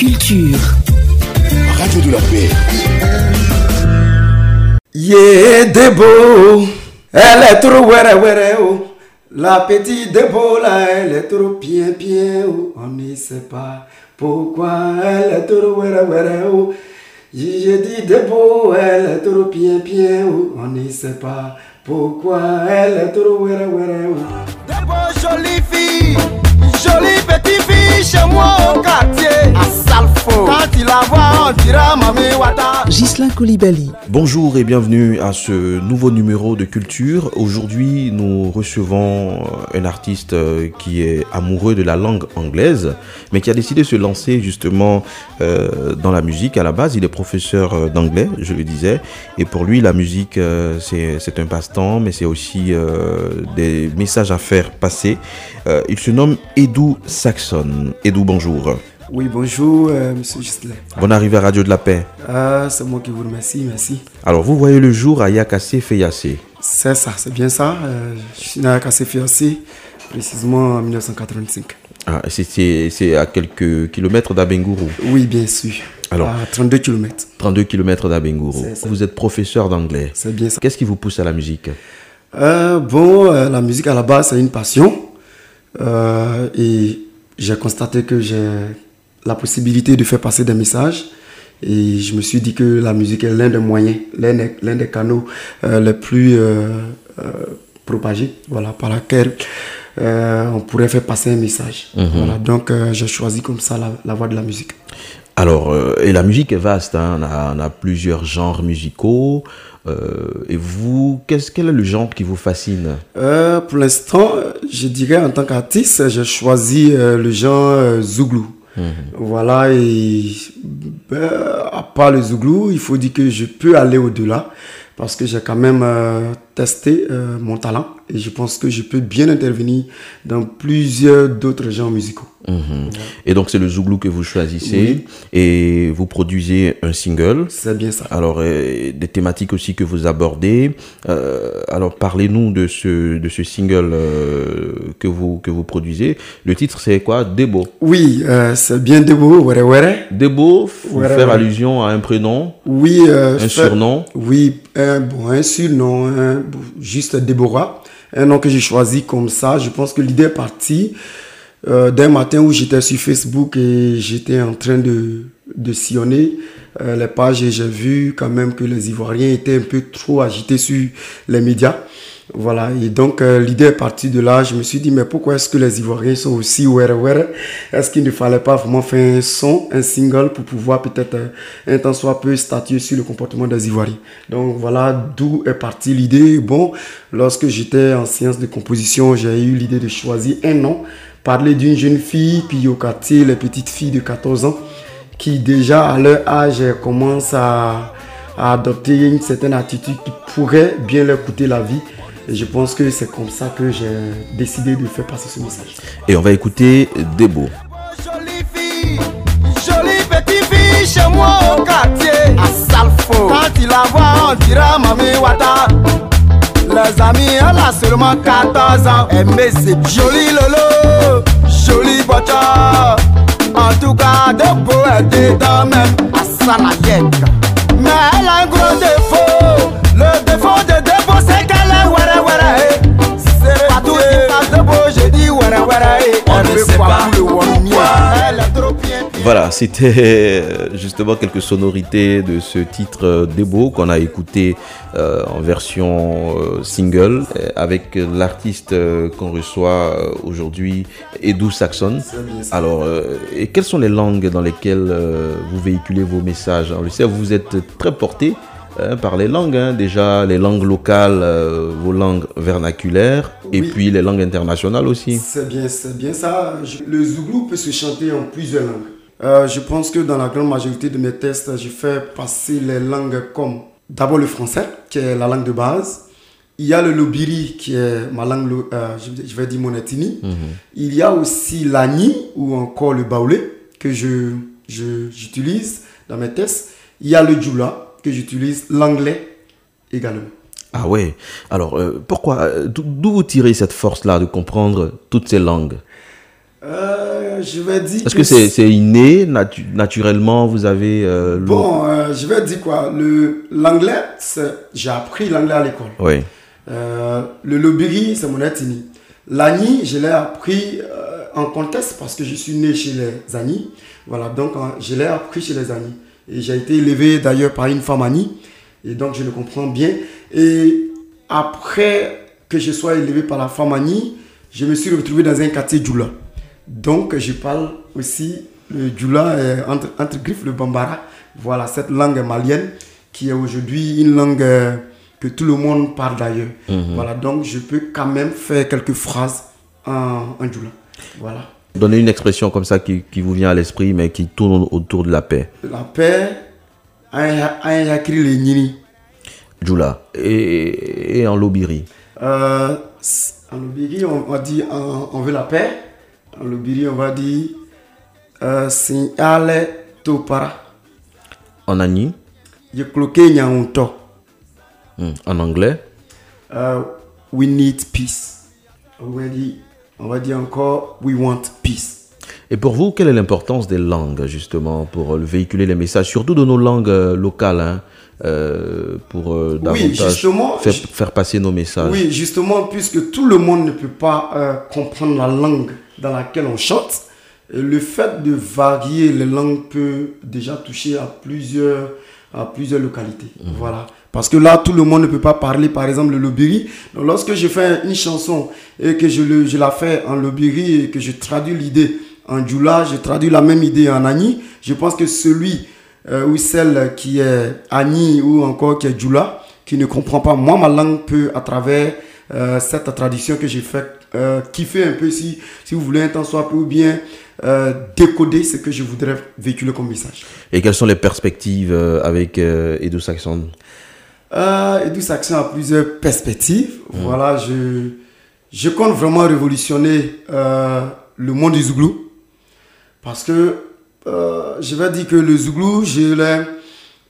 Culture. Radio de la paix. Yeah, Debo, elle est trop were were oh. La petite Debo là, elle est trop bien bien oh. On ne sait pas pourquoi elle est trop were were oh. J'ai dit Debo, elle est trop bien bien oh. On ne sait pas pourquoi elle est trop were were oh. Debo, jolie fille, jolie petite fille chez moi au quartier. À Salfo. Quand il la voit, on dira Mami Wata. Gislain Koulibaly. Bonjour et bienvenue à ce nouveau numéro de Culture. Aujourd'hui, nous recevons euh, un artiste euh, qui est amoureux de la langue anglaise, mais qui a décidé de se lancer justement euh, dans la musique. À la base, il est professeur d'anglais, je le disais, et pour lui, la musique, euh, c'est un passe-temps, mais c'est aussi euh, des messages à faire passer. Il se nomme Edu Saxon. Edu, bonjour. Oui, bonjour, euh, monsieur Gislain. Bonne arrivée à Radio de la Paix. Ah, c'est moi qui vous remercie, merci. Alors, vous voyez le jour à Yakassé Feyassé. C'est ça, c'est bien ça. Euh, je suis né à Cassé Fiancé, précisément en 1985. Ah, c'est- à quelques kilomètres d'Abengourou. Oui, bien sûr. Alors. À 32 km. 32 kilomètres d'Abengourou. Vous êtes professeur d'anglais. C'est bien ça. Qu'est-ce qui vous pousse à la musique? Euh, bon, euh, la musique à la base, c'est une passion. Euh, et j'ai constaté que j'ai la possibilité de faire passer des messages. Et je me suis dit que la musique est l'un des moyens, l'un des, canaux euh, les plus euh, propagés, voilà, par laquelle on pourrait faire passer un message. Voilà, donc j'ai choisi comme ça la, la voie de la musique. Alors, euh, et la musique est vaste, hein, on, a, on a plusieurs genres musicaux. euh, et vous, qu'est-ce, quel est le genre qui vous fascine? Euh, pour l'instant, je dirais en tant qu'artiste, j'ai choisi le genre Zouglou. Voilà, et ben, à part le Zouglou, il faut dire que je peux aller au-delà parce que j'ai quand même euh, testé euh, mon talent et je pense que je peux bien intervenir dans plusieurs d'autres genres musicaux. Mhm. Et donc, c'est le Zouglou que vous choisissez Oui. et vous produisez un single. C'est bien ça. Alors, euh, des thématiques aussi que vous abordez. Euh, alors, parlez-nous de ce, de ce single euh, que, vous, que vous produisez. Le titre, c'est quoi? Debo. Oui, c'est bien de beau, ouais, ouais. Debo, faire allusion à un prénom, Oui, un surnom. Oui, un, bon, un surnom, juste Déborah, un nom que j'ai choisi comme ça. Je pense que l'idée est partie euh, d'un matin où j'étais sur Facebook et j'étais en train de, de sillonner euh, les pages et j'ai vu quand même que les Ivoiriens étaient un peu trop agités sur les médias. Voilà, et donc euh, l'idée est partie de là. Je me suis dit, mais pourquoi est-ce que les Ivoiriens sont aussi were were Est-ce qu'il ne fallait pas vraiment faire un son, un single pour pouvoir peut-être euh, un temps soit peu statuer sur le comportement des Ivoiriens? Donc voilà d'où est partie l'idée. Bon, lorsque j'étais en sciences de composition, j'ai eu l'idée de choisir un nom, parler d'une jeune fille, puis au quartier, les petites filles de 14 ans qui déjà à leur âge commencent à, à adopter une certaine attitude qui pourrait bien leur coûter la vie. Et je pense que c'est comme ça que j'ai décidé de faire passer ce message. Et on va écouter Debo. Jolie fille, jolie petite fille chez moi au quartier. À Salfo. Quand il la voit, on dira Mami Wata. Les amis, elle a seulement 14 ans. Eh, mais c'est joli lolo, joli bocha. En tout cas, de beau est dedans même. À Salayek. Voilà, c'était euh, justement quelques sonorités de ce titre euh, Debo qu'on a écouté euh, en version euh, single avec l'artiste euh, qu'on reçoit aujourd'hui, Edu Saxon. Alors, et quelles sont les langues dans lesquelles vous véhiculez vos messages? On le sait, vous êtes très porté hein, par les langues, hein, déjà les langues locales, euh, vos langues vernaculaires, et puis les langues internationales aussi. C'est bien, c'est bien ça. Le Zouglou peut se chanter en plusieurs langues. Euh, je pense que dans la grande majorité de mes tests, je fais passer les langues comme d'abord le français, qui est la langue de base. Il y a le lobiri, qui est ma langue, euh, je, vais dire mon ethnie. Il y a aussi l'ani ou encore le baoulé que je, j'utilise dans mes tests. Il y a le djoula que j'utilise, l'anglais également. Ah ouais. Alors, euh, pourquoi d'où vous tirez cette force-là de comprendre toutes ces langues? Euh, je vais dire. Est-ce que c'est inné, natu- naturellement, vous avez euh, Bon, euh, je vais dire quoi? L'anglais, j'ai appris l'anglais à l'école. Oui. Le lobiri, c'est mon ethnie. L'ani, je l'ai appris en contexte parce que je suis né chez les Ani. Voilà, donc je l'ai appris chez les Ani. Et j'ai été élevé d'ailleurs par une femme Ani. Et donc je le comprends bien. Et après que je sois élevé par la femme Ani, je me suis retrouvé dans un quartier Djoula. Donc je parle aussi le Djoula euh, entre, entre griffes, le Bambara. Voilà, cette langue malienne qui est aujourd'hui une langue euh, que tout le monde parle d'ailleurs. Voilà, donc je peux quand même faire quelques phrases en, en Djoula. Voilà. Donnez une expression comme ça qui, qui vous vient à l'esprit, mais qui tourne autour de la paix. La paix, un un yakri le nyini. Djoula. Et, et en Lobiri. Euh, en Lobiri, on va dire on, on veut la paix. En Lobiri, on va dire euh, Signale Topara. En Ani. Yekloke Nyaunto. Hmm. En anglais. Euh, we need peace. On va dire, on va dire encore we want peace. Et pour vous, quelle est l'importance des langues, justement, pour véhiculer les messages, surtout de nos langues euh, locales, hein, euh, pour euh, davantage faire, passer nos messages Oui, justement, puisque tout le monde ne peut pas euh, comprendre la langue dans laquelle on chante, le fait de varier les langues peut déjà toucher à plusieurs, à plusieurs localités. Voilà. Parce que là, tout le monde ne peut pas parler, par exemple, le lobiri. Donc, lorsque je fais une chanson et que je, le, je la fais en lobiri et que je traduis l'idée en djoula, je traduis la même idée en ani, je pense que celui euh, ou celle qui est ani ou encore qui est djoula, qui ne comprend pas, moi, ma langue peut, à travers euh, cette tradition que j'ai faite, euh, kiffer un peu, si, si vous voulez, un temps soit peu, ou bien décoder ce que je voudrais véhiculer comme message. Et quelles sont les perspectives avec Edo Saxon? D'où Action a plusieurs perspectives. Voilà, je, je compte vraiment révolutionner le monde du Zouglou. Parce que euh, je vais dire que le Zouglou, je l'ai,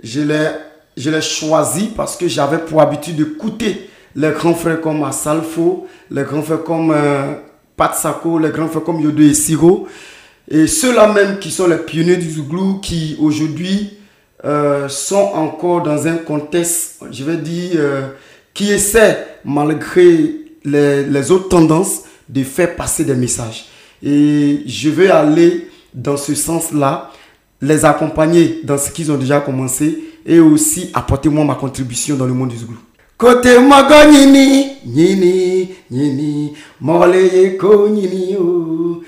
je l'ai, je l'ai choisi parce que j'avais pour habitude d'écouter les grands frères comme Asalfo, les grands frères comme euh, Pat Sako, les grands frères comme Yodo et Siro. Et ceux-là même qui sont les pionniers du Zouglou, qui aujourd'hui euh, sont encore dans un contexte, je vais dire, euh, qui essaie, malgré les, les autres tendances, de faire passer des messages. Et je vais aller dans ce sens-là, les accompagner dans ce qu'ils ont déjà commencé et aussi apporter moi ma contribution dans le monde du Zouglou. Côté mago nini, nini, nini, mole ko nini yo.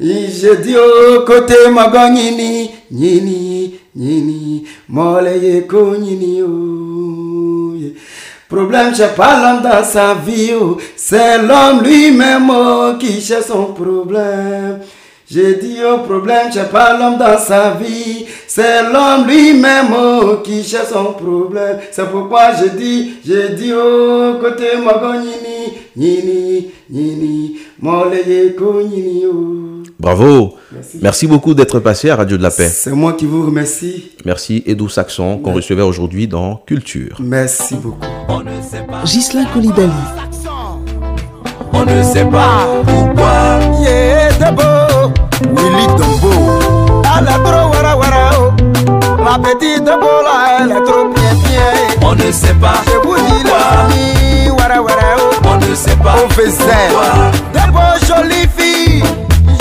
Je dis au côté mago nini, nini, nini, mole nini yo. Yeah. Problème, c'est pas l'homme dans sa vie, oh. c'est l'homme lui-même oh, qui cherche son problème. J'ai dit au problème, c'est pas l'homme dans sa vie, c'est l'homme lui-même oh, qui cherche son problème. C'est pourquoi je dis, j'ai dit au côté mago nini, nini, nini, mole ko nini oh. Bravo Merci. Merci beaucoup d'être passé à Radio de la Paix. C'est moi qui vous remercie. Merci Edo Saxon qu'on recevait aujourd'hui dans Culture. Merci beaucoup. Ghislain Colibali. On ne sait pas pourquoi. Yeah. Willy Dombo. Elle est trop wara wara oh. La petite Debo là, elle est trop bien bien. On ne sait pas. Je vous dis les amis, wara wara oh. On ne sait pas. On faisait. Debo, jolie fille.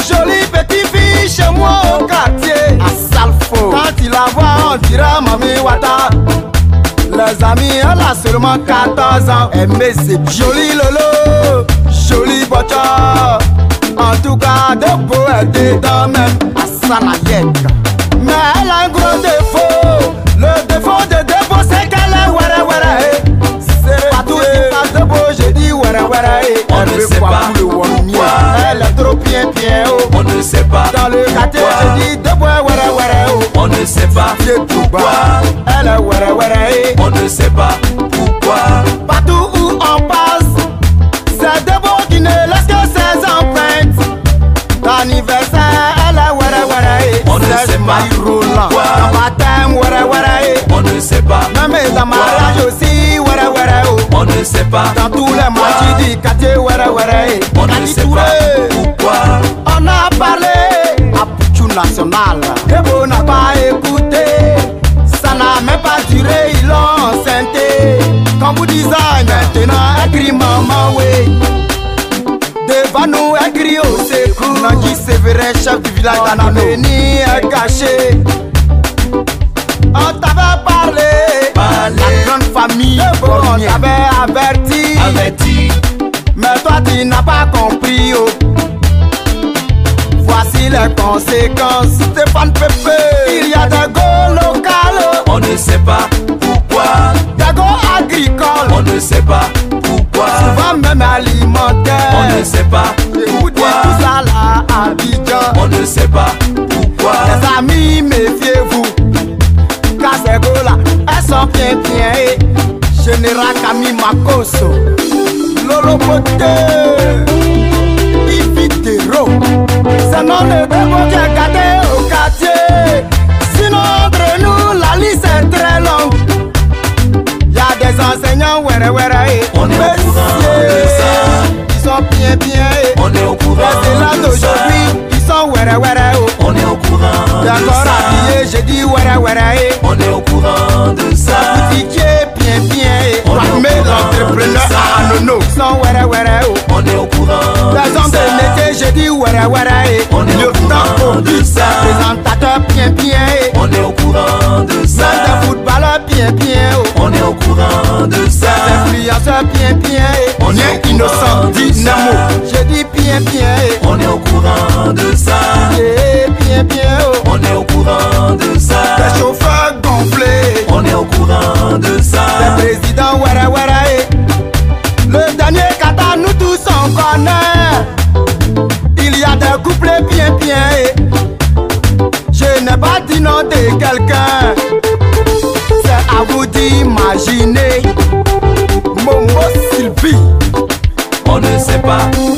Jolie petite fille chez moi au quartier. À Salfo. Quand il la voit, on dira Mami Wata. Les amis, elle a seulement 14 ans. Elle met ses jolis lolo, joli voiture. En tout cas, de beau, elle dedans même à Salayek. Mais elle a un gros défaut. Le défaut de défaut, c'est qu'elle est wara wara. eh. C'est partout qui passe de beau, j'ai dit wara wara. eh. Elle veut quoi? Pour le wamia. Elle est trop bien bien. Oh. On ne sait pas Dans le quartier, j'ai dit de beau wara wara. Oh. On ne sait pas Vieux tout bas. Elle est wara wara. eh. On ne sait pas Baptême, wara wara. eh. On ne sait pas Même en mariage aussi, wara wara. oh. On ne sait pas Dans tous les matchs du quartier, wara wara. eh. On ne sait pas pourquoi? On n'a pas national. Ebo n'a pas écouté, ça n'a même pas duré, ils l'ont enceinté. Quand vous design, secours. Nagi Sévérin, chef du village d'Anameni, est caché. On t'avait parlé, Parlé. la grande famille, on t'avait averti. Averti, Mais toi tu n'as pas compris oh. Voici les conséquences Stéphane Pépé Il y a des go locales on ne sait pas pourquoi, Des go on ne sait pas pourquoi, Souvent même alimentaires on ne sait pas pourquoi, tout ça là à Abidjan? On ne sait pas pourquoi, Les amis méfiez-vous. Car ces là Elles sont bien bien eh. Général Camille Makoso Lolo Poté. Ifitero C'est non le démon qui est gâté au quartier. Sinon entre nous la liste Des enseignants ouais ouais ouais On est au courant de ça. Ils sont bien bien on est au courant Les de ça, d'aujourd'hui Ils sont ouais ouais oh on est au courant de D'accord ça, habillé j'ai dit ouais ouais on est au courant de ça, Boutiquier bien bien eh. On est courant l'entrepreneur. À Anono Ils sont ouais ouais oh on est au courant Les hommes de métier, j'ai dit ouais ouais. On est au courant de ça. présentateur bien bien bien bien oh. on est au courant de ça, Des influenceurs bien bien eh. On est innocent, ça. Nemo J'ai dit bien bien eh. on est au courant de ça, Eh, bien bien oh. on est au courant de ça, Des chauffeurs gonflés on est au courant de ça, Le président Wara Wara eh. Le dernier kata nous tous on connaît Il y a des couplets bien bien eh. Je n'ai pas dit de quelqu'un ne